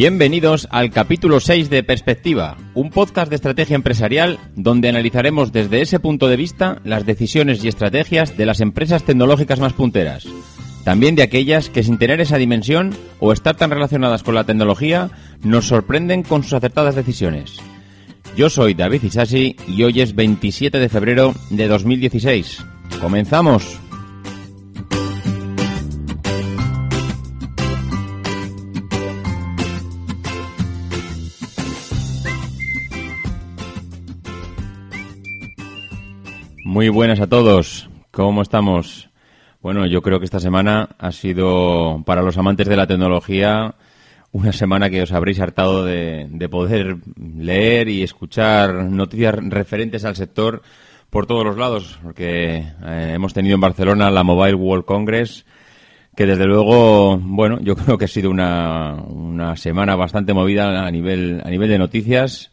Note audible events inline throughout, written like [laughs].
Bienvenidos al capítulo 6 de Perspectiva, un podcast de estrategia empresarial donde analizaremos desde ese punto de vista las decisiones y estrategias de las empresas tecnológicas más punteras. También de aquellas que sin tener esa dimensión o estar tan relacionadas con la tecnología nos sorprenden con sus acertadas decisiones. Yo soy David Isasi y hoy es 27 de febrero de 2016. ¡Comenzamos! Muy buenas a todos. ¿Cómo estamos? Bueno, yo creo que esta semana ha sido para los amantes de la tecnología una semana que os habréis hartado de, de poder leer y escuchar noticias referentes al sector por todos los lados, porque eh, hemos tenido en Barcelona la Mobile World Congress, que desde luego, bueno, yo [laughs] creo que ha sido una, una semana bastante movida a nivel, a nivel de noticias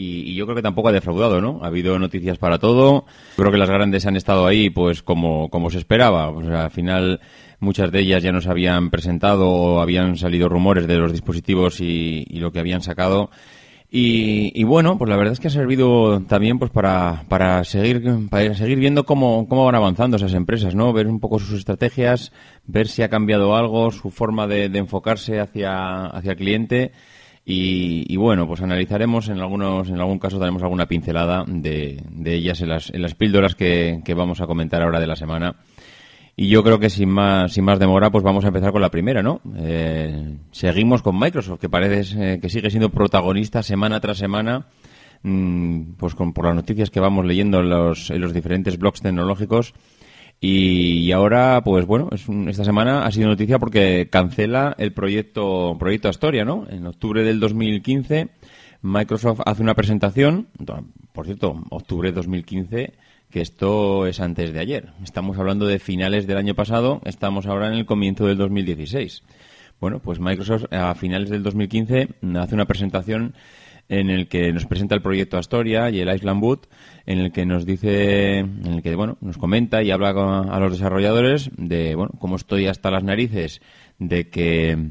y, yo creo que tampoco ha defraudado, ¿no? Ha habido noticias para todo. Creo que las grandes han estado ahí, pues como, como se esperaba. O sea, al final muchas de ellas ya nos habían presentado o habían salido rumores de los dispositivos y, y lo que habían sacado. Y, y, bueno, pues la verdad es que ha servido también pues para, para seguir para seguir viendo cómo, cómo van avanzando esas empresas, ¿no? Ver un poco sus estrategias, ver si ha cambiado algo, su forma de, de enfocarse hacia, hacia el cliente. Y, bueno, pues analizaremos en algunos, en algún caso daremos alguna pincelada de, de ellas en las, en las píldoras que, que vamos a comentar ahora de la semana. Y yo creo que sin más, sin más demora, pues vamos a empezar con la primera, ¿no? Eh, seguimos con Microsoft, que parece eh, que sigue siendo protagonista semana tras semana, mmm, pues con, por las noticias que vamos leyendo en los, en los diferentes blogs tecnológicos. Y, y, ahora, pues bueno, es un, esta semana ha sido noticia porque cancela el proyecto, proyecto Astoria, ¿no? En octubre del 2015, Microsoft hace una presentación, por cierto, octubre de 2015, que esto es antes de ayer. Estamos hablando de finales del año pasado, estamos ahora en el comienzo del 2016. Bueno, pues Microsoft a finales del 2015 hace una presentación en el que nos presenta el proyecto Astoria y el Island Boot, en el que nos dice, en el que bueno, nos comenta y habla a los desarrolladores de bueno, cómo estoy hasta las narices de que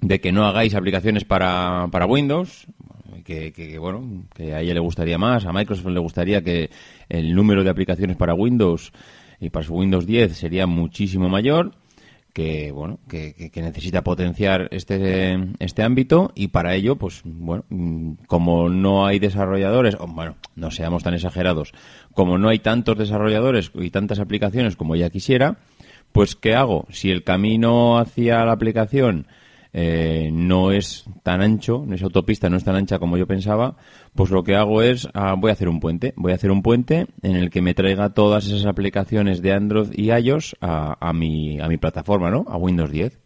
de que no hagáis aplicaciones para, para Windows, que, que, bueno, que a ella le gustaría más, a Microsoft le gustaría que el número de aplicaciones para Windows y para su Windows 10 sería muchísimo mayor, que bueno, que, que necesita potenciar este, este ámbito y para ello, pues bueno, como no hay desarrolladores, o bueno, no seamos tan exagerados, como no hay tantos desarrolladores y tantas aplicaciones como ella quisiera, pues ¿qué hago? Si el camino hacia la aplicación eh, no es tan ancho, esa autopista no es tan ancha como yo pensaba, pues lo que hago es, ah, voy a hacer un puente. Voy a hacer un puente en el que me traiga todas esas aplicaciones de Android y iOS a, mi, a mi plataforma, ¿no? A Windows 10.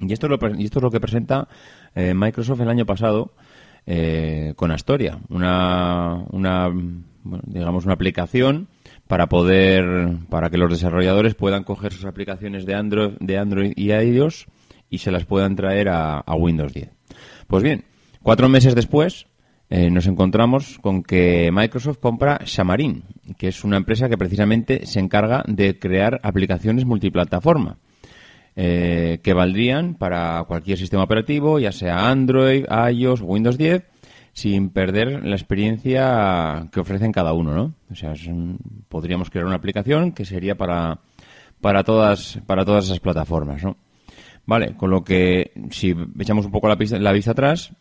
Y esto es lo, y esto es lo que presenta eh, Microsoft el año pasado eh, con Astoria, una, una digamos, una aplicación para poder, para que los desarrolladores puedan coger sus aplicaciones de Android, de Android y iOS y se las puedan traer a, Windows 10. Pues bien, cuatro meses después eh, nos encontramos con que Microsoft compra Xamarin, que es una empresa que precisamente se encarga de crear aplicaciones multiplataforma. Eh, que valdrían para cualquier sistema operativo, ya sea Android, iOS o Windows 10, sin perder la experiencia que ofrecen cada uno, ¿no? O sea, un, podríamos crear una aplicación que sería para, para, todas, para todas esas plataformas, ¿no? Vale, con lo que si echamos un poco la, pista, la vista atrás,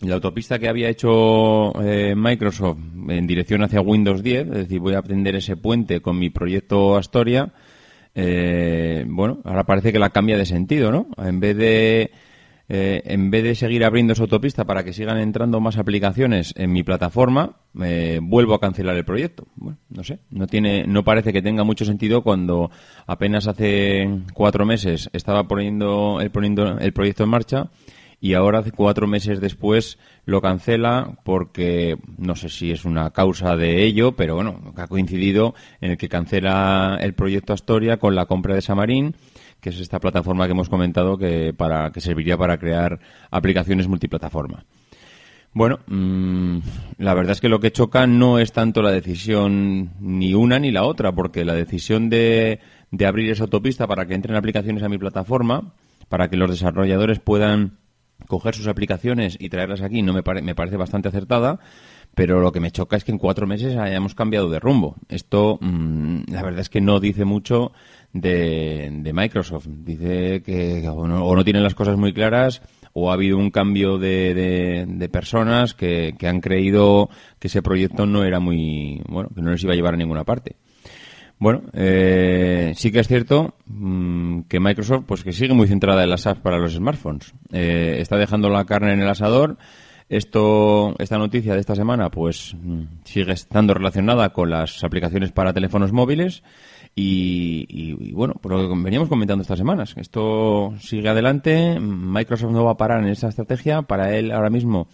la autopista que había hecho eh, Microsoft en dirección hacia Windows 10, es decir, voy a aprender ese puente con mi proyecto Astoria, eh, bueno, ahora parece que la cambia de sentido, ¿no? En vez de eh, en vez de seguir abriendo esa autopista para que sigan entrando más aplicaciones en mi plataforma, eh, vuelvo a cancelar el proyecto. Bueno, no sé, no tiene, no parece que tenga mucho sentido cuando apenas hace cuatro meses estaba poniendo el, poniendo el proyecto en marcha y ahora cuatro meses después lo cancela porque no sé si es una causa de ello, pero bueno, ha coincidido en el que cancela el proyecto Astoria con la compra de Samarín que es esta plataforma que hemos comentado que, para, que serviría para crear aplicaciones multiplataforma. Bueno, mm, la verdad es que lo que choca no es tanto la decisión ni una ni la otra, porque la decisión de, de abrir esa autopista para que entren aplicaciones a mi plataforma, para que los desarrolladores puedan coger sus aplicaciones y traerlas aquí, no me, me parece bastante acertada, pero lo que me choca es que en cuatro meses hayamos cambiado de rumbo. Esto, mm, la verdad es que no dice mucho de, Microsoft. Dice que o no, tienen las cosas muy claras o ha habido un cambio de, de, personas que, que, han creído que ese proyecto no era muy, bueno, que no les iba a llevar a ninguna parte. Bueno, eh, sí que es cierto mm, que Microsoft, pues que sigue muy centrada en las apps para los smartphones. Eh, está dejando la carne en el asador. Esto, esta noticia de esta semana, pues mm, sigue estando relacionada con las aplicaciones para teléfonos móviles. Y, bueno, por lo que veníamos comentando estas semanas, esto sigue adelante, Microsoft no va a parar en esa estrategia, para él ahora mismo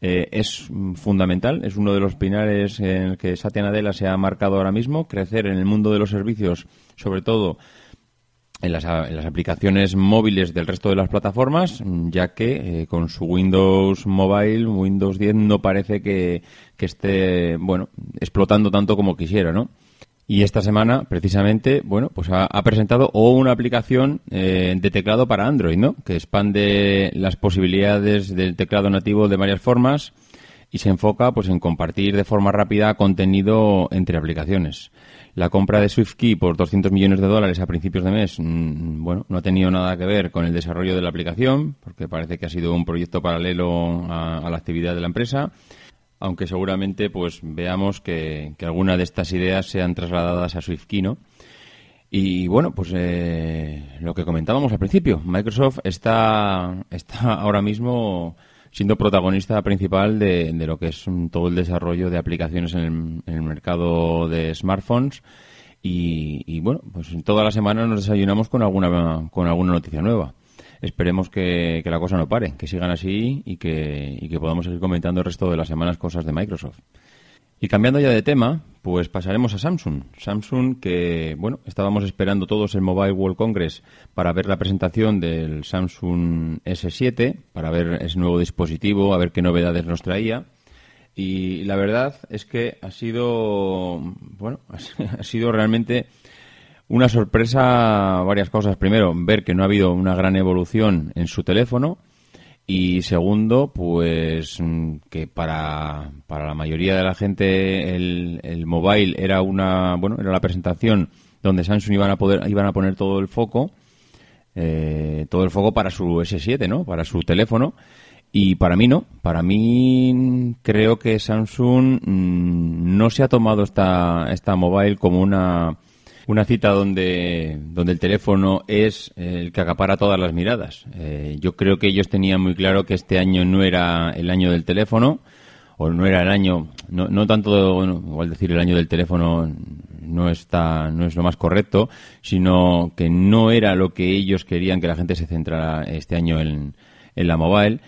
eh, es fundamental, es uno de los pilares en el que Satya Nadella se ha marcado ahora mismo, crecer en el mundo de los servicios, sobre todo en las, en las aplicaciones móviles del resto de las plataformas, ya que eh, con su Windows Mobile, Windows 10 no parece que, que esté, bueno, explotando tanto como quisiera, ¿no? Y esta semana, precisamente, bueno, pues ha, presentado o una aplicación eh, de teclado para Android, ¿no? Que expande las posibilidades del teclado nativo de varias formas y se enfoca, pues, en compartir de forma rápida contenido entre aplicaciones. La compra de SwiftKey por 200 millones de dólares a principios de mes, mm, bueno, no ha tenido nada que ver con el desarrollo de la aplicación, porque parece que ha sido un proyecto paralelo a la actividad de la empresa aunque seguramente pues veamos que, que algunas de estas ideas sean trasladadas a SwiftKey, ¿no? Y bueno, pues eh, lo que comentábamos al principio, Microsoft está, está ahora mismo siendo protagonista principal de, de lo que es todo el desarrollo de aplicaciones en el, mercado de smartphones. Y, bueno, pues toda la semana nos desayunamos con alguna, con alguna noticia nueva esperemos que, la cosa no pare, que sigan así y que, y que podamos seguir comentando el resto de las semanas cosas de Microsoft. Y cambiando ya de tema, pues pasaremos a Samsung. Samsung que, bueno, estábamos esperando todos el Mobile World Congress para ver la presentación del Samsung S7, para ver ese nuevo dispositivo, a ver qué novedades nos traía. Y la verdad es que ha sido, bueno, [laughs] ha sido realmente una sorpresa, varias cosas. Primero, ver que no ha habido una gran evolución en su teléfono. Y segundo, pues mm, que para, para la mayoría de la gente el, el mobile era una, bueno, era la presentación donde Samsung iban a poder, iban a poner todo el foco, eh, todo el foco para su S7, ¿no? Para su teléfono. Y para mí no. Para mí creo que Samsung mm, no se ha tomado esta, esta mobile como una, una cita donde, donde el teléfono es el que acapara todas las miradas. Eh, yo creo que ellos tenían muy claro que este año no era el año del teléfono, o no era el año, no, no tanto, bueno, igual decir el año del teléfono no está, no es lo más correcto, sino que no era lo que ellos querían que la gente se centrara este año en, en la mobile.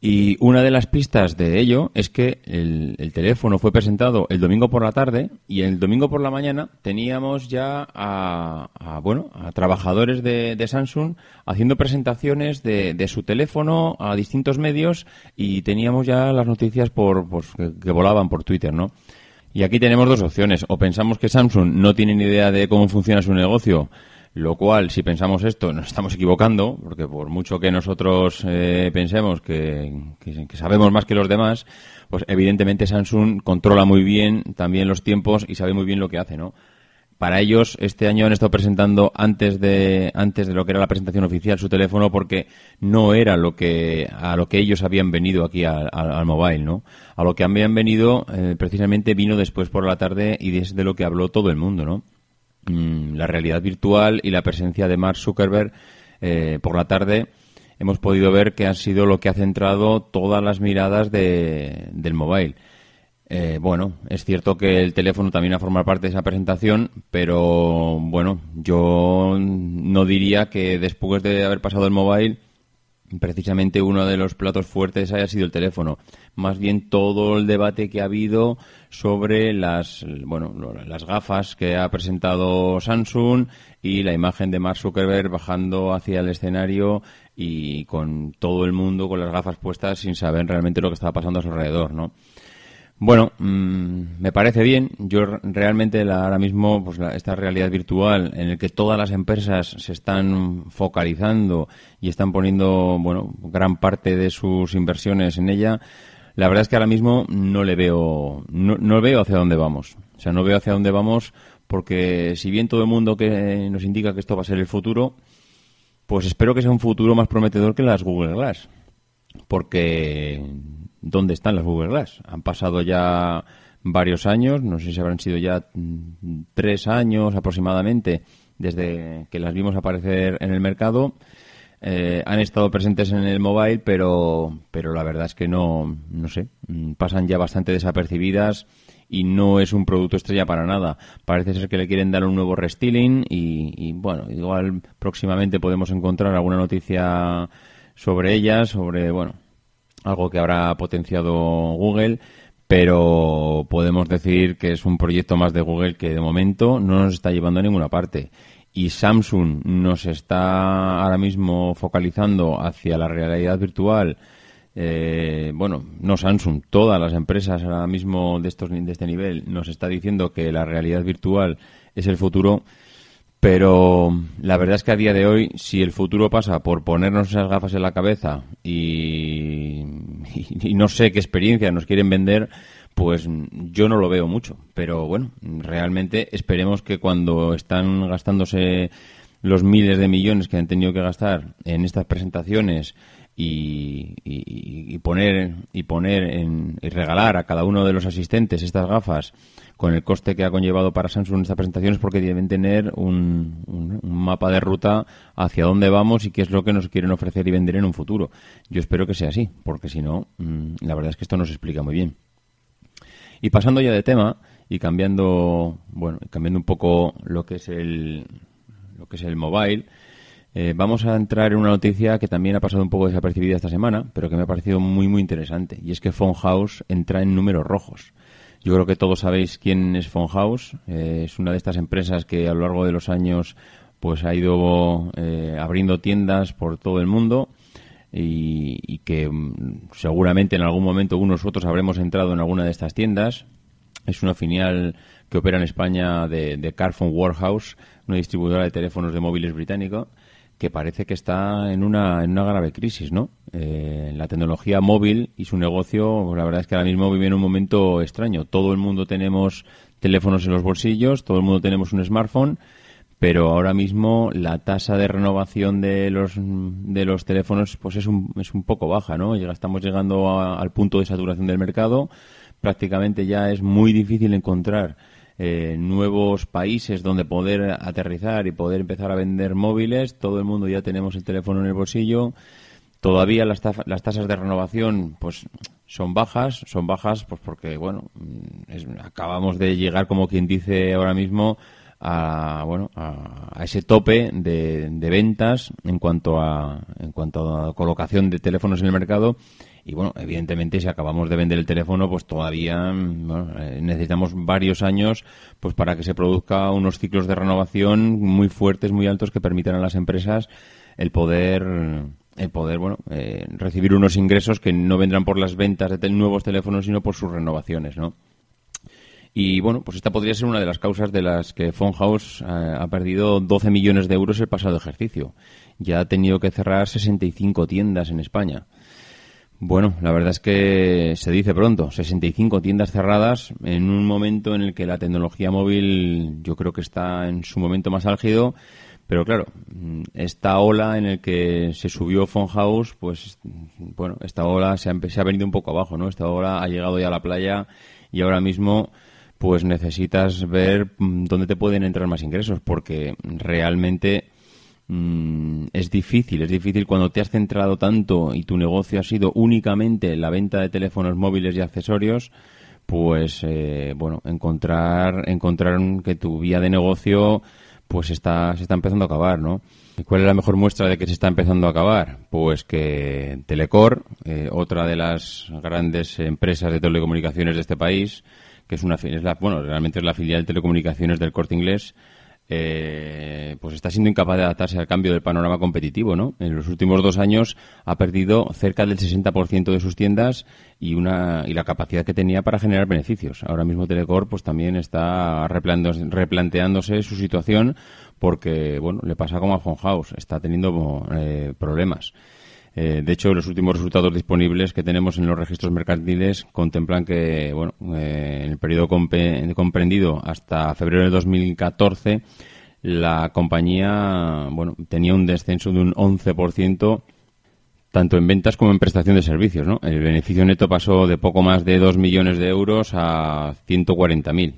Y una de las pistas de ello es que el, teléfono fue presentado el domingo por la tarde y el domingo por la mañana teníamos ya a, bueno a trabajadores de, Samsung haciendo presentaciones de, su teléfono a distintos medios y teníamos ya las noticias por, pues, que, que volaban por Twitter, ¿no? Y aquí tenemos dos opciones. O pensamos que Samsung no tiene ni idea de cómo funciona su negocio lo cual, si pensamos esto, nos estamos equivocando, porque por mucho que nosotros eh, pensemos que, sabemos más que los demás, pues evidentemente Samsung controla muy bien también los tiempos y sabe muy bien lo que hace, ¿no? Para ellos, este año han estado presentando antes de, antes de lo que era la presentación oficial su teléfono porque no era lo que, a lo que ellos habían venido aquí al, mobile, ¿no? A lo que habían venido, eh, precisamente vino después por la tarde y es de lo que habló todo el mundo, ¿no? Mm, la realidad virtual y la presencia de Mark Zuckerberg eh, por la tarde hemos podido ver que ha sido lo que ha centrado todas las miradas de, del mobile. Eh, bueno, es cierto que el teléfono también ha formado parte de esa presentación, pero bueno, yo no diría que después de haber pasado el mobile, precisamente uno de los platos fuertes haya sido el teléfono. Más bien todo el debate que ha habido sobre las, bueno, las gafas que ha presentado Samsung y la imagen de Mark Zuckerberg bajando hacia el escenario y con todo el mundo con las gafas puestas sin saber realmente lo que estaba pasando a su alrededor, ¿no? Bueno, mm, me parece bien. Yo realmente ahora mismo, pues esta realidad virtual en el que todas las empresas se están focalizando y están poniendo, bueno, gran parte de sus inversiones en ella, la verdad es que ahora mismo no le veo, no, no veo hacia dónde vamos. O sea, no veo hacia dónde vamos porque si bien todo el mundo que nos indica que esto va a ser el futuro, pues espero que sea un futuro más prometedor que las Google Glass. Porque dónde están las Google Glass. Han pasado ya varios años, no sé si habrán sido ya mm, tres años aproximadamente desde que las vimos aparecer en el mercado. Eh, han estado presentes en el mobile, pero, pero la verdad es que no, no sé, mm, pasan ya bastante desapercibidas y no es un producto estrella para nada. Parece ser que le quieren dar un nuevo restyling y, y bueno, igual próximamente podemos encontrar alguna noticia sobre ellas, sobre, bueno, algo que habrá potenciado Google, pero podemos decir que es un proyecto más de Google que de momento no nos está llevando a ninguna parte. Y Samsung nos está ahora mismo focalizando hacia la realidad virtual. Eh, bueno, no Samsung, todas las empresas ahora mismo de, estos, de este nivel nos está diciendo que la realidad virtual es el futuro pero la verdad es que a día de hoy, si el futuro pasa por ponernos esas gafas en la cabeza y, [laughs] no sé qué experiencia nos quieren vender, pues yo no lo veo mucho. Pero bueno, realmente esperemos que cuando están gastándose los miles de millones que han tenido que gastar en estas presentaciones y, poner y poner en, y regalar a cada uno de los asistentes estas gafas con el coste que ha conllevado para Samsung esta presentación es porque deben tener un, un, mapa de ruta hacia dónde vamos y qué es lo que nos quieren ofrecer y vender en un futuro. Yo espero que sea así, porque si no, mm, la verdad es que esto nos explica muy bien. Y pasando ya de tema y cambiando, bueno, cambiando un poco lo que es el, lo que es el mobile, eh, vamos a entrar en una noticia que también ha pasado un poco desapercibida esta semana, pero que me ha parecido muy, muy interesante. Y es que Phone House entra en números rojos. Yo creo que todos sabéis quién es Phone House. Eh, es una de estas empresas que a lo largo de los años pues ha ido eh, abriendo tiendas por todo el mundo y, que mm, seguramente en algún momento unos otros habremos entrado en alguna de estas tiendas. Es una filial que opera en España de, de Carphone Warehouse, una distribuidora de teléfonos de móviles británico que parece que está en una, en una grave crisis, ¿no? Eh, la tecnología móvil y su negocio, la verdad es que ahora mismo vive en un momento extraño. Todo el mundo tenemos teléfonos en los bolsillos, todo el mundo tenemos un smartphone, pero ahora mismo la tasa de renovación de los, de los teléfonos pues es un, es un poco baja, ¿no? estamos llegando al punto de saturación del mercado. Prácticamente ya es muy difícil encontrar eh, nuevos países donde poder aterrizar y poder empezar a vender móviles. Todo el mundo ya tenemos el teléfono en el bolsillo. Todavía las, las tasas de renovación pues son bajas, son bajas pues porque bueno, mm, acabamos de llegar como quien dice ahora mismo a bueno a, ese tope de, ventas en cuanto a en cuanto a colocación de teléfonos en el mercado. Y bueno, evidentemente, si acabamos de vender el teléfono, pues todavía eh, necesitamos varios años pues para que se produzca unos ciclos de renovación muy fuertes, muy altos, que permitan a las empresas el poder el poder bueno eh, recibir unos ingresos que no vendrán por las ventas de nuevos teléfonos sino por sus renovaciones no y bueno pues esta podría ser una de las causas de las que Phone House eh, ha perdido 12 millones de euros el pasado ejercicio. Ya ha tenido que cerrar 65 tiendas en España. Bueno, la verdad es que se dice pronto, 65 tiendas cerradas en un momento en el que la tecnología móvil yo creo que está en su momento más álgido, pero claro, esta ola en el que se subió Phone House, pues bueno, esta ola se ha, se ha venido un poco abajo, ¿no? Esta ola ha llegado ya a la playa y ahora mismo pues necesitas ver dónde te pueden entrar más ingresos porque realmente mm, es difícil, es difícil cuando te has centrado tanto y tu negocio ha sido únicamente la venta de teléfonos móviles y accesorios, pues eh, bueno, encontrar encontrar que tu vía de negocio pues está se está empezando a acabar, ¿no? ¿Cuál es la mejor muestra de que se está empezando a acabar? Pues que Telecor, eh, otra de las grandes empresas de telecomunicaciones de este país, que es una es la, bueno, realmente es la filial de telecomunicaciones del Corte Inglés, eh, pues está siendo incapaz de adaptarse al cambio del panorama competitivo, ¿no? En los últimos dos años ha perdido cerca del 60% de sus tiendas y una y la capacidad que tenía para generar beneficios. Ahora mismo Telecor pues también está replanteándose su situación porque, bueno, le pasa como a House, está teniendo eh, problemas. Eh, de hecho, los últimos resultados disponibles que tenemos en los registros mercantiles contemplan que, bueno, eh, en el periodo comprendido hasta febrero de 2014, la compañía, bueno, tenía un descenso de un 11% tanto en ventas como en prestación de servicios, ¿no? El beneficio neto pasó de poco más de 2 millones de euros a 140.000.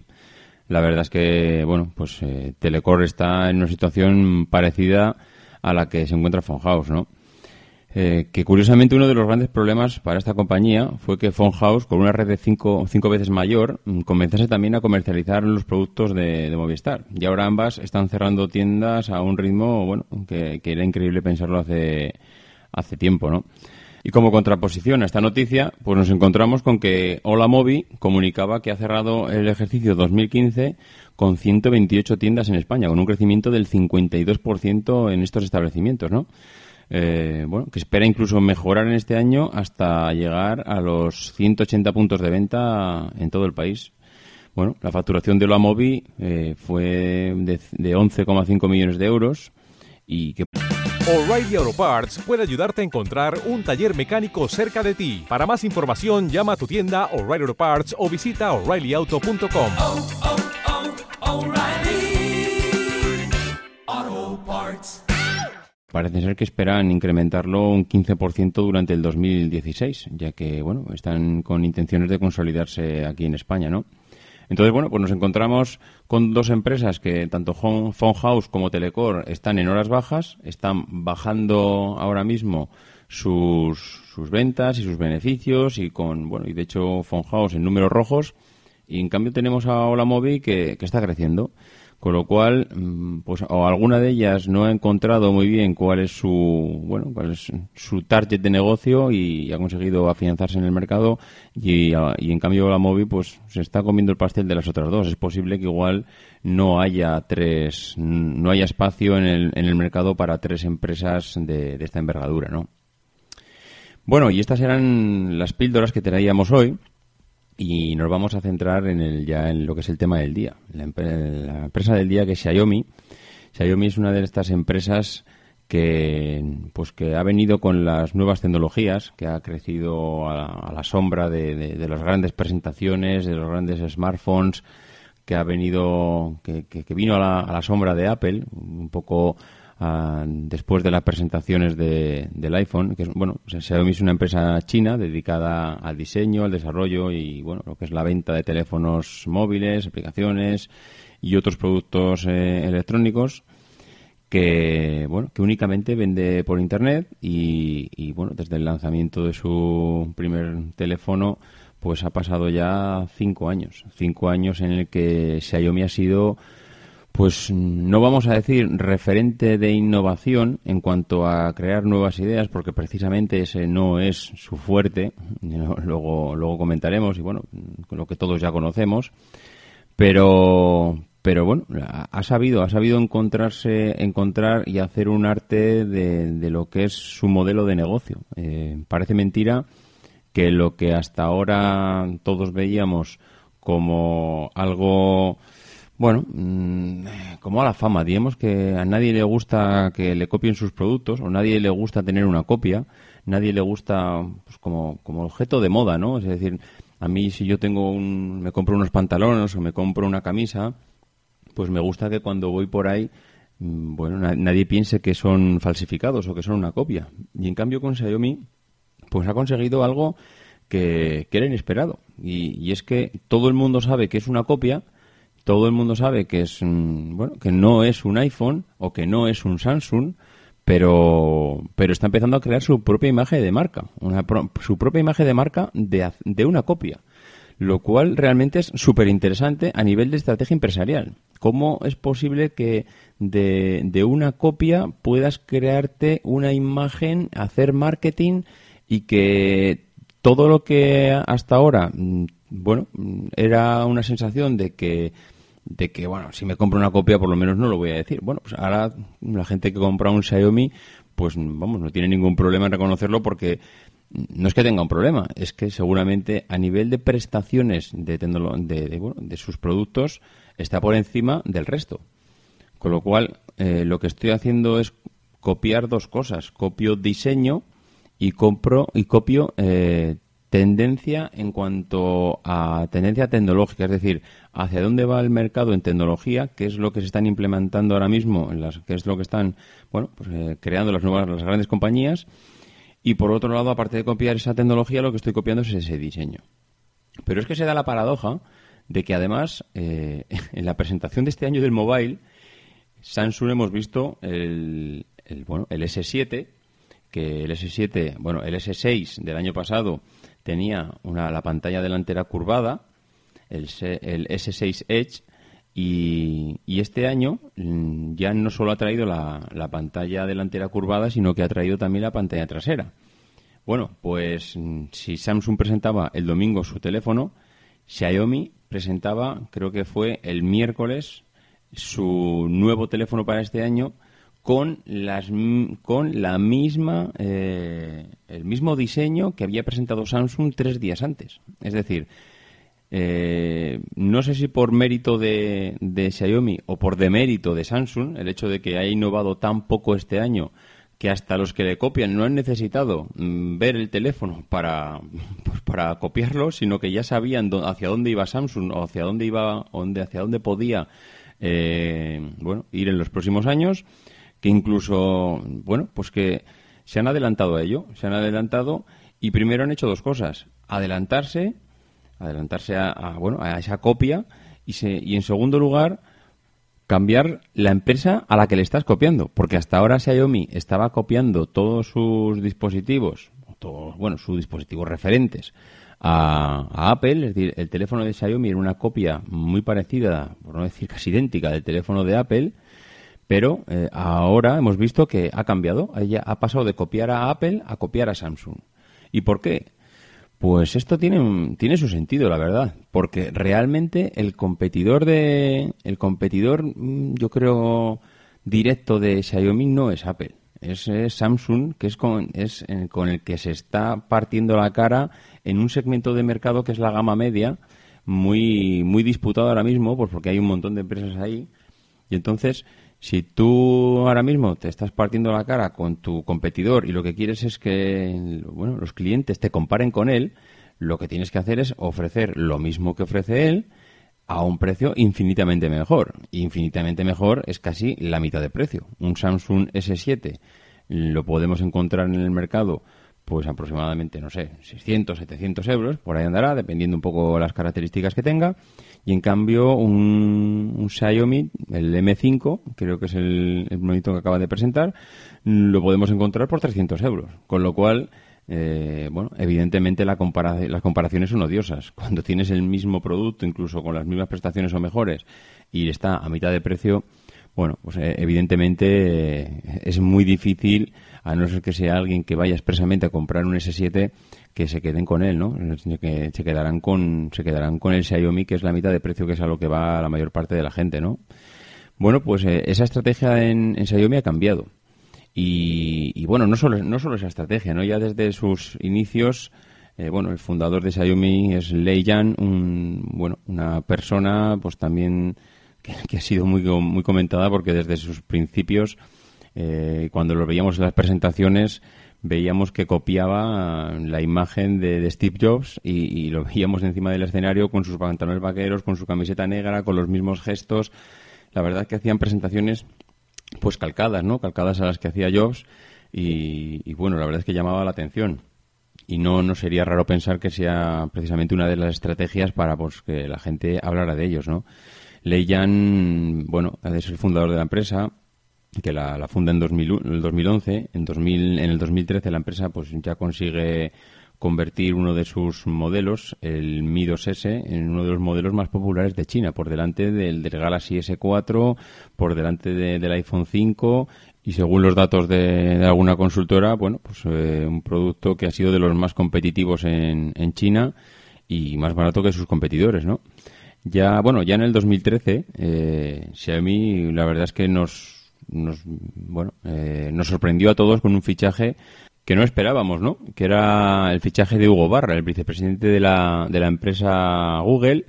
La verdad es que, bueno, pues eh, Telecor está en una situación parecida a la que se encuentra Fonhaus, ¿no? Eh, que curiosamente uno de los grandes problemas para esta compañía fue que House, con una red de cinco, cinco veces mayor, mm, comenzase también a comercializar los productos de, Movistar. Y ahora ambas están cerrando tiendas a un ritmo, bueno, que, era increíble pensarlo hace, hace tiempo, ¿no? Y como contraposición a esta noticia, pues nos encontramos con que Hola Movi comunicaba que ha cerrado el ejercicio 2015 con 128 tiendas en España, con un crecimiento del 52% en estos establecimientos, ¿no? Eh, bueno, que espera incluso mejorar en este año hasta llegar a los 180 puntos de venta en todo el país. Bueno, la facturación de Loamovi eh, fue de, de 11,5 millones de euros y que O'Reilly Auto Parts puede ayudarte a encontrar un taller mecánico cerca de ti. Para más información, llama a tu tienda O'Reilly Auto Parts o visita oreillyauto.com. Parece ser que esperan incrementarlo un 15% durante el 2016, ya que, bueno, están con intenciones de consolidarse aquí en España, ¿no? Entonces, bueno, pues nos encontramos con dos empresas que, tanto House como Telecor, están en horas bajas, están bajando ahora mismo sus, sus ventas y sus beneficios y con, bueno, y de hecho House en números rojos y en cambio tenemos a Olamovi que, que está creciendo. Con lo cual, mm, pues o alguna de ellas no ha encontrado muy bien cuál es su, bueno, cuál es su target de negocio y ha conseguido afianzarse en el mercado y, y en cambio la Movi pues se está comiendo el pastel de las otras dos. Es posible que igual no haya tres, no haya espacio en el, en el mercado para tres empresas de, de esta envergadura, ¿no? Bueno, y estas eran las píldoras que traíamos hoy y nos vamos a centrar en el, ya en lo que es el tema del día. La, empresa del día que es Xiaomi. Xiaomi es una de estas empresas que pues que ha venido con las nuevas tecnologías, que ha crecido a, la sombra de, las grandes presentaciones, de los grandes smartphones, que ha venido, que, que, vino a la, a la, sombra de Apple, un poco Ah, después de las presentaciones de, del iPhone, que es, bueno, Xiaomi es una empresa china dedicada al diseño, al desarrollo y, bueno, lo que es la venta de teléfonos móviles, aplicaciones y otros productos eh, electrónicos que, bueno, que únicamente vende por Internet y, bueno, desde el lanzamiento de su primer teléfono, pues ha pasado ya cinco años. Cinco años en el que Xiaomi ha sido pues no vamos a decir referente de innovación en cuanto a crear nuevas ideas, porque precisamente ese no es su fuerte, [laughs] luego, luego comentaremos, y bueno, lo que todos ya conocemos, pero, pero bueno, ha sabido, ha sabido encontrarse, encontrar y hacer un arte de, lo que es su modelo de negocio. Eh, parece mentira que lo que hasta ahora todos veíamos como algo bueno, mm, como a la fama, digamos que a nadie le gusta que le copien sus productos, o nadie le gusta tener una copia, nadie le gusta pues, como, como objeto de moda, ¿no? Es decir, a mí si yo tengo un, me compro unos pantalones o me compro una camisa, pues me gusta que cuando voy por ahí, mm, bueno, nadie piense que son falsificados o que son una copia. Y en cambio con Xiaomi, pues ha conseguido algo que, que era inesperado. Y, y es que todo el mundo sabe que es una copia, todo el mundo sabe que es bueno que no es un iPhone o que no es un Samsung pero, pero está empezando a crear su propia imagen de marca, una, su propia imagen de marca de, de una copia, lo cual realmente es súper interesante a nivel de estrategia empresarial. ¿Cómo es posible que de, de una copia puedas crearte una imagen, hacer marketing y que todo lo que hasta ahora, mm, bueno, era una sensación de que de que, bueno, si me compro una copia por lo menos no lo voy a decir. Bueno, pues ahora la gente que compra un Xiaomi, pues vamos, no tiene ningún problema en reconocerlo porque no es que tenga un problema, es que seguramente a nivel de prestaciones de, de, bueno, de sus productos está por encima del resto. Con lo cual, eh, lo que estoy haciendo es copiar dos cosas. Copio diseño y compro y copio eh, tendencia en cuanto a tendencia tecnológica, es decir, hacia dónde va el mercado en tecnología, qué es lo que se están implementando ahora mismo, en las, qué es lo que están, bueno, pues, eh, creando las nuevas, las grandes compañías. Y por otro lado, aparte de copiar esa tecnología, lo que estoy copiando es ese diseño. Pero es que se da la paradoja de que además, eh, [laughs] en la presentación de este año del mobile, Samsung hemos visto el, el, bueno, el S7, que el S7, bueno, el S6 del año pasado tenía una, la pantalla delantera curvada, el, el S6 Edge, y, este año mm, ya no solo ha traído la, la, pantalla delantera curvada, sino que ha traído también la pantalla trasera. Bueno, pues mm, si Samsung presentaba el domingo su teléfono, Xiaomi presentaba, creo que fue el miércoles, su nuevo teléfono para este año con las con la misma eh, el mismo diseño que había presentado Samsung tres días antes. Es decir eh, no sé si por mérito de, de, Xiaomi o por demérito de Samsung el hecho de que ha innovado tan poco este año que hasta los que le copian no han necesitado mm, ver el teléfono para [laughs] pues para copiarlo sino que ya sabían hacia dónde iba Samsung o hacia dónde iba dónde, hacia dónde podía eh, bueno ir en los próximos años que incluso, bueno, pues que se han adelantado a ello, se han adelantado y primero han hecho dos cosas, adelantarse, adelantarse a, bueno, a esa copia y, se, y en segundo lugar cambiar la empresa a la que le estás copiando, porque hasta ahora Xiaomi estaba copiando todos sus dispositivos, todos, bueno, sus dispositivos referentes a, a, Apple, es decir, el teléfono de Xiaomi era una copia muy parecida, por no decir casi idéntica, del teléfono de Apple, pero eh, ahora hemos visto que ha cambiado. Ella ha pasado de copiar a Apple a copiar a Samsung. ¿Y por qué? Pues esto tiene, tiene su sentido, la verdad, porque realmente el competidor de el competidor, mm, yo creo, directo de Xiaomi no es Apple, es, Samsung, que es con, es eh, con el que se está partiendo la cara en un segmento de mercado que es la gama media, muy muy disputado ahora mismo, pues porque hay un montón de empresas ahí. Y entonces, si tú ahora mismo te estás partiendo la cara con tu competidor y lo que quieres es que bueno, los clientes te comparen con él, lo que tienes que hacer es ofrecer lo mismo que ofrece él a un precio infinitamente mejor. Infinitamente mejor es casi la mitad de precio. Un Samsung S7 lo podemos encontrar en el mercado pues aproximadamente, no sé, 600, 700 euros, por ahí andará, dependiendo un poco las características que tenga. Y en cambio, un, Xiaomi, el M5, creo que es el, el que acaba de presentar, lo podemos encontrar por 300 euros. Con lo cual, eh, bueno, evidentemente la las comparaciones son odiosas. [laughs] Cuando tienes el mismo producto, incluso con las mismas prestaciones o mejores, y está a mitad de precio, bueno, pues eh, evidentemente eh, es muy difícil, a no ser que sea alguien que vaya expresamente a comprar un S7, que se queden con él, ¿no? Que se quedarán con, se quedarán con el Xiaomi, que es la mitad de precio que es a lo que va la mayor parte de la gente, ¿no? Bueno, pues eh, esa estrategia en, Xiaomi ha cambiado. Y, bueno, no solo, no solo esa estrategia, ¿no? Ya desde sus inicios, bueno, el fundador de Xiaomi es Lei Yan, un, bueno, una persona, pues también que, ha sido muy, muy comentada porque desde sus principios, eh, cuando lo veíamos en las presentaciones, veíamos que copiaba la imagen de, Steve Jobs y, lo [laughs] veíamos encima del escenario con sus pantalones vaqueros, con su camiseta negra, con los mismos gestos. La verdad que hacían presentaciones pues calcadas, ¿no? Calcadas a las que hacía Jobs y, bueno, la verdad es que llamaba la atención. Y no, no sería raro pensar que sea precisamente una de las estrategias para pues, que la gente hablara de ellos, ¿no? Lei Yan, bueno, es el fundador de la empresa, que la, funda en 2011. En, 2000, en el 2013 la empresa pues ya consigue convertir uno de sus modelos, el Mi 2S, en uno de los modelos más populares de China, por delante del, Galaxy S4, por delante del iPhone 5 y según los datos de, alguna consultora, bueno, pues eh, un producto que ha sido de los más competitivos en, en China y más barato que sus competidores, ¿no? Ya, bueno, ya en el 2013, eh, Xiaomi, la verdad es que nos, nos bueno, eh, nos sorprendió a todos con un fichaje que no esperábamos, ¿no? Que era el fichaje de Hugo Barra, el vicepresidente de la, de la empresa Google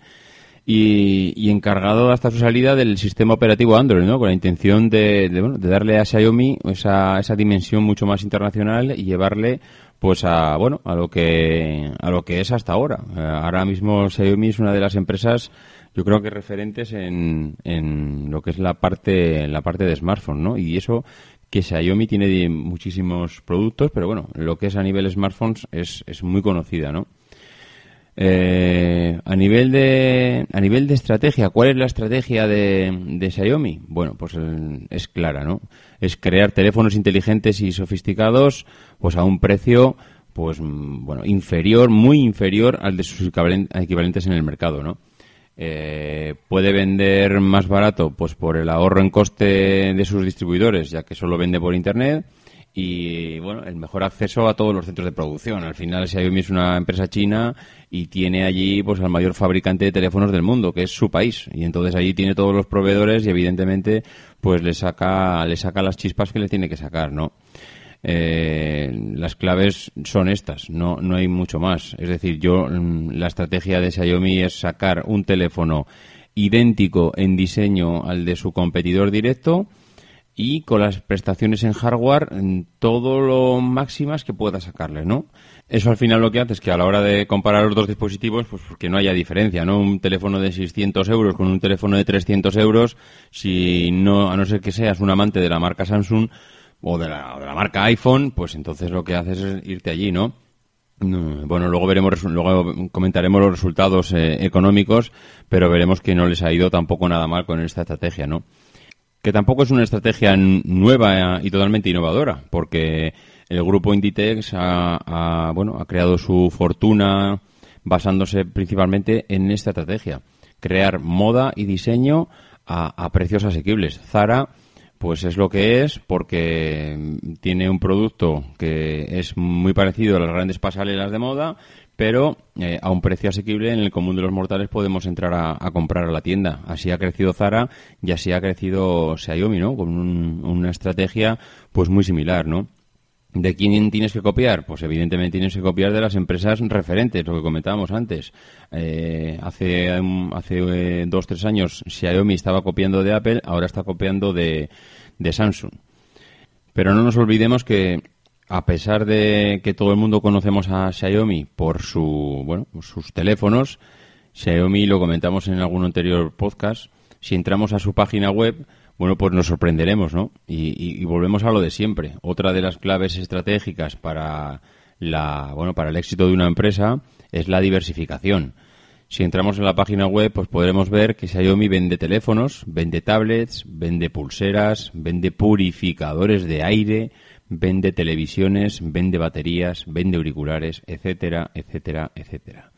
y, encargado hasta su salida del sistema operativo Android, ¿no? Con la intención de, bueno, de darle a Xiaomi esa, esa dimensión mucho más internacional y llevarle pues a bueno a lo que a lo que es hasta ahora eh, ahora mismo Xiaomi es una de las empresas yo creo que referentes en, en lo que es la parte la parte de smartphone no y eso que Xiaomi tiene muchísimos productos pero bueno lo que es a nivel smartphones es, es muy conocida no eh, a nivel de a nivel de estrategia, ¿cuál es la estrategia de, de Xiaomi? Bueno, pues es clara, ¿no? Es crear teléfonos inteligentes y sofisticados, pues a un precio, pues mm, bueno, inferior, muy inferior al de sus equivalentes en el mercado, ¿no? Eh, puede vender más barato, pues por el ahorro en coste de sus distribuidores, ya que solo vende por internet y bueno, el mejor acceso a todos los centros de producción. Al final Xiaomi es una empresa china y tiene allí pues al mayor fabricante de teléfonos del mundo, que es su país, y entonces allí tiene todos los proveedores y evidentemente pues le saca le saca las chispas que le tiene que sacar, ¿no? Eh, las claves son estas, no no hay mucho más. Es decir, yo mm, la estrategia de Xiaomi es sacar un teléfono idéntico en diseño al de su competidor directo y con las prestaciones en hardware todo lo máximas que pueda sacarle, ¿no? Eso al final lo que hace es que a la hora de comparar los dos dispositivos, pues que no haya diferencia, ¿no? Un teléfono de 600 euros con un teléfono de 300 euros, si no, a no ser que seas un amante de la marca Samsung o de la, de la marca iPhone, pues entonces lo que haces es irte allí, ¿no? Bueno, luego veremos, luego comentaremos los resultados eh, económicos, pero veremos que no les ha ido tampoco nada mal con esta estrategia, ¿no? que tampoco es una estrategia nueva y totalmente innovadora, porque el grupo Inditex ha, bueno, ha creado su fortuna basándose principalmente en esta estrategia, crear moda y diseño a, precios asequibles. Zara pues es lo que es porque tiene un producto que es muy parecido a las grandes pasarelas de moda, pero eh, a un precio asequible en el común de los mortales podemos entrar a, comprar a la tienda. Así ha crecido Zara y así ha crecido Xiaomi, ¿no? Con una estrategia pues muy similar, ¿no? ¿De quién tienes que copiar? Pues evidentemente tienes que copiar de las empresas referentes, lo que comentábamos antes. Eh, hace hace eh, dos, tres años Xiaomi estaba copiando de Apple, ahora está copiando de, de Samsung. Pero no nos olvidemos que a pesar de que todo el mundo conocemos a Xiaomi por su, bueno, sus teléfonos, Xiaomi lo comentamos en algún anterior podcast, si entramos a su página web, bueno, pues nos sorprenderemos, ¿no? Y, volvemos a lo de siempre. Otra de las claves estratégicas para la, bueno, para el éxito de una empresa es la diversificación. Si entramos en la página web, pues podremos ver que Xiaomi vende teléfonos, vende tablets, vende pulseras, vende purificadores de aire, vende televisiones, vende baterías, vende auriculares, etcétera, etcétera, etcétera.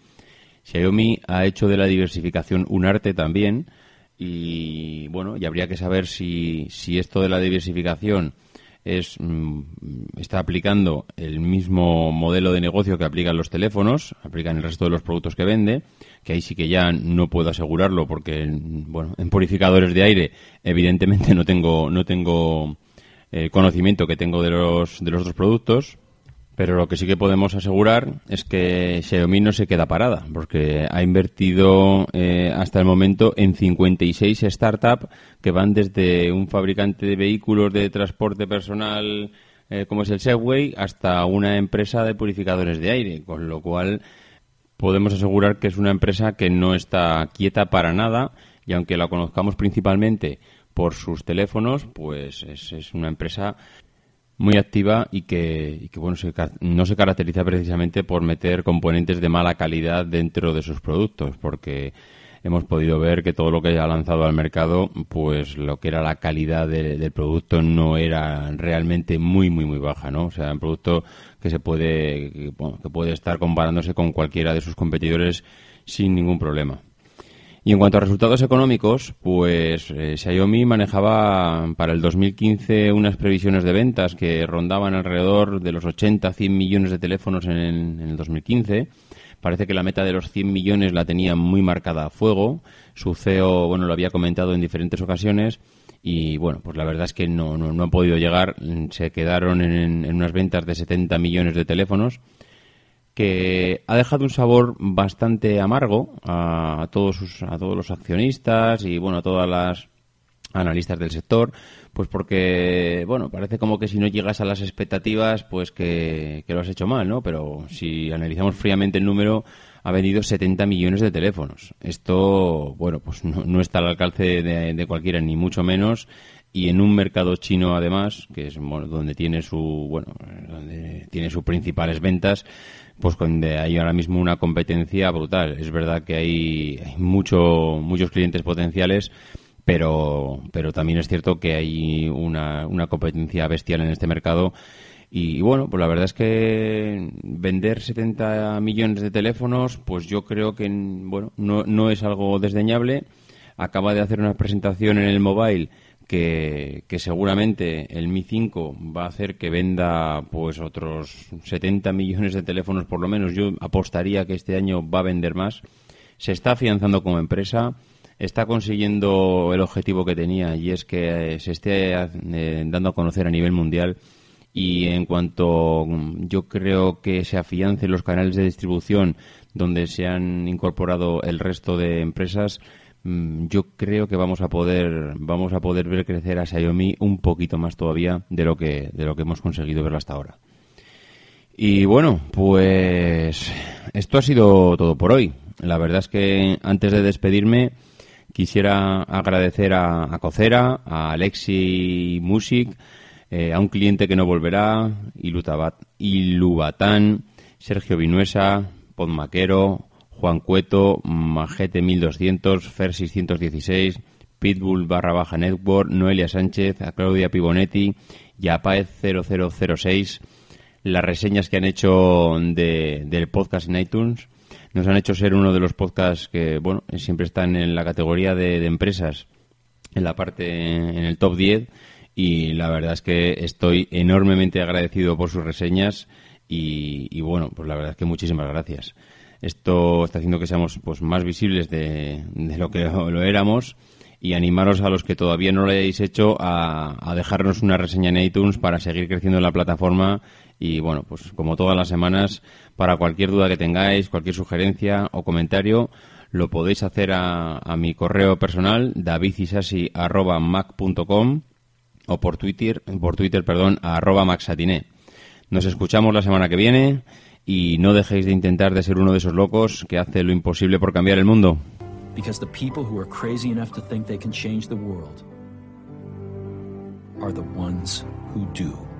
Xiaomi ha hecho de la diversificación un arte también y bueno, y habría que saber si, si esto de la diversificación es mm, está aplicando el mismo modelo de negocio que aplican los teléfonos, aplican el resto de los productos que vende, que ahí sí que ya no puedo asegurarlo porque bueno, en purificadores de aire evidentemente no tengo no tengo el conocimiento que tengo de los, de los otros productos, pero lo que sí que podemos asegurar es que Xiaomi no se queda parada, porque ha invertido eh, hasta el momento en 56 startups que van desde un fabricante de vehículos de transporte personal eh, como es el Segway hasta una empresa de purificadores de aire, con lo cual podemos asegurar que es una empresa que no está quieta para nada y aunque la conozcamos principalmente por sus teléfonos, pues es, una empresa muy activa y que, bueno, no se caracteriza precisamente por meter componentes de mala calidad dentro de sus productos, porque hemos podido ver que todo lo que ha lanzado al mercado, pues lo que era la calidad del producto no era realmente muy, muy, muy baja, ¿no? O sea, un producto que se puede, que, que puede estar comparándose con cualquiera de sus competidores sin ningún problema. Y en cuanto a resultados económicos, pues eh, Xiaomi manejaba para el 2015 unas previsiones de ventas que rondaban alrededor de los 80-100 millones de teléfonos en el, 2015. Parece que la meta de los 100 millones la tenía muy marcada a fuego. Su CEO, bueno, lo había comentado en diferentes ocasiones. Y bueno, pues la verdad es que no, no, han podido llegar. Se quedaron en, en unas ventas de 70 millones de teléfonos que ha dejado un sabor bastante amargo a, todos sus, a todos los accionistas y bueno a todas las analistas del sector pues porque bueno parece como que si no llegas a las expectativas pues que, lo has hecho mal no pero si analizamos fríamente el número ha vendido 70 millones de teléfonos. Esto bueno pues no, está al alcance de cualquiera ni mucho menos y en un mercado chino además que es donde tiene su bueno donde tiene sus principales ventas pues donde hay ahora mismo una competencia brutal. Es verdad que hay, mucho, muchos clientes potenciales, pero, pero también es cierto que hay una, una competencia bestial en este mercado. Y, bueno, pues la verdad es que vender 70 millones de teléfonos, pues yo creo que bueno, no, no es algo desdeñable. Acaba de hacer una presentación en el mobile que, seguramente el Mi 5 va a hacer que venda pues otros 70 millones de teléfonos por lo menos. Yo apostaría que este año va a vender más. Se está afianzando como empresa, está consiguiendo el objetivo que tenía y es que eh, se esté eh, dando a conocer a nivel mundial. Y en cuanto mm, yo creo que se afiancen los canales de distribución donde se han incorporado el resto de empresas, yo creo que vamos a poder vamos a poder ver crecer a Xiaomi un poquito más todavía de lo que de lo que hemos conseguido verlo hasta ahora. Y bueno, pues esto ha sido todo por hoy. La verdad es que antes de despedirme quisiera agradecer a, a Cocera, a Alexi Music, eh, a un cliente que no volverá, Ilubatán, Sergio Vinuesa, Podmaquero, Juan Cueto, Majete 1200, Fer 616, Pitbull barra baja network, Noelia Sánchez, a Claudia Pibonetti, Yapaez 0006, las reseñas que han hecho del podcast en iTunes nos han hecho ser uno de los podcasts que, bueno, siempre están en la categoría de, empresas, en la parte, en el top 10, y la verdad es que estoy enormemente agradecido por sus reseñas y, y bueno, pues la verdad es que muchísimas gracias. Esto está haciendo que seamos pues más visibles de, lo que [laughs] lo, éramos. Y animaros a los que todavía no lo hayáis hecho a, dejarnos una reseña en iTunes para seguir creciendo en la plataforma. Y bueno, pues como todas las semanas, para cualquier duda que tengáis, cualquier sugerencia o comentario, lo podéis hacer a, mi correo personal davidisasi@mac.com o por Twitter, por Twitter, perdón, a arroba maxatiné. Nos escuchamos la semana que viene y no dejéis de intentar de ser uno de esos locos que hace lo imposible por cambiar el mundo. Because the people who are crazy enough to think they can change the world are the ones who do.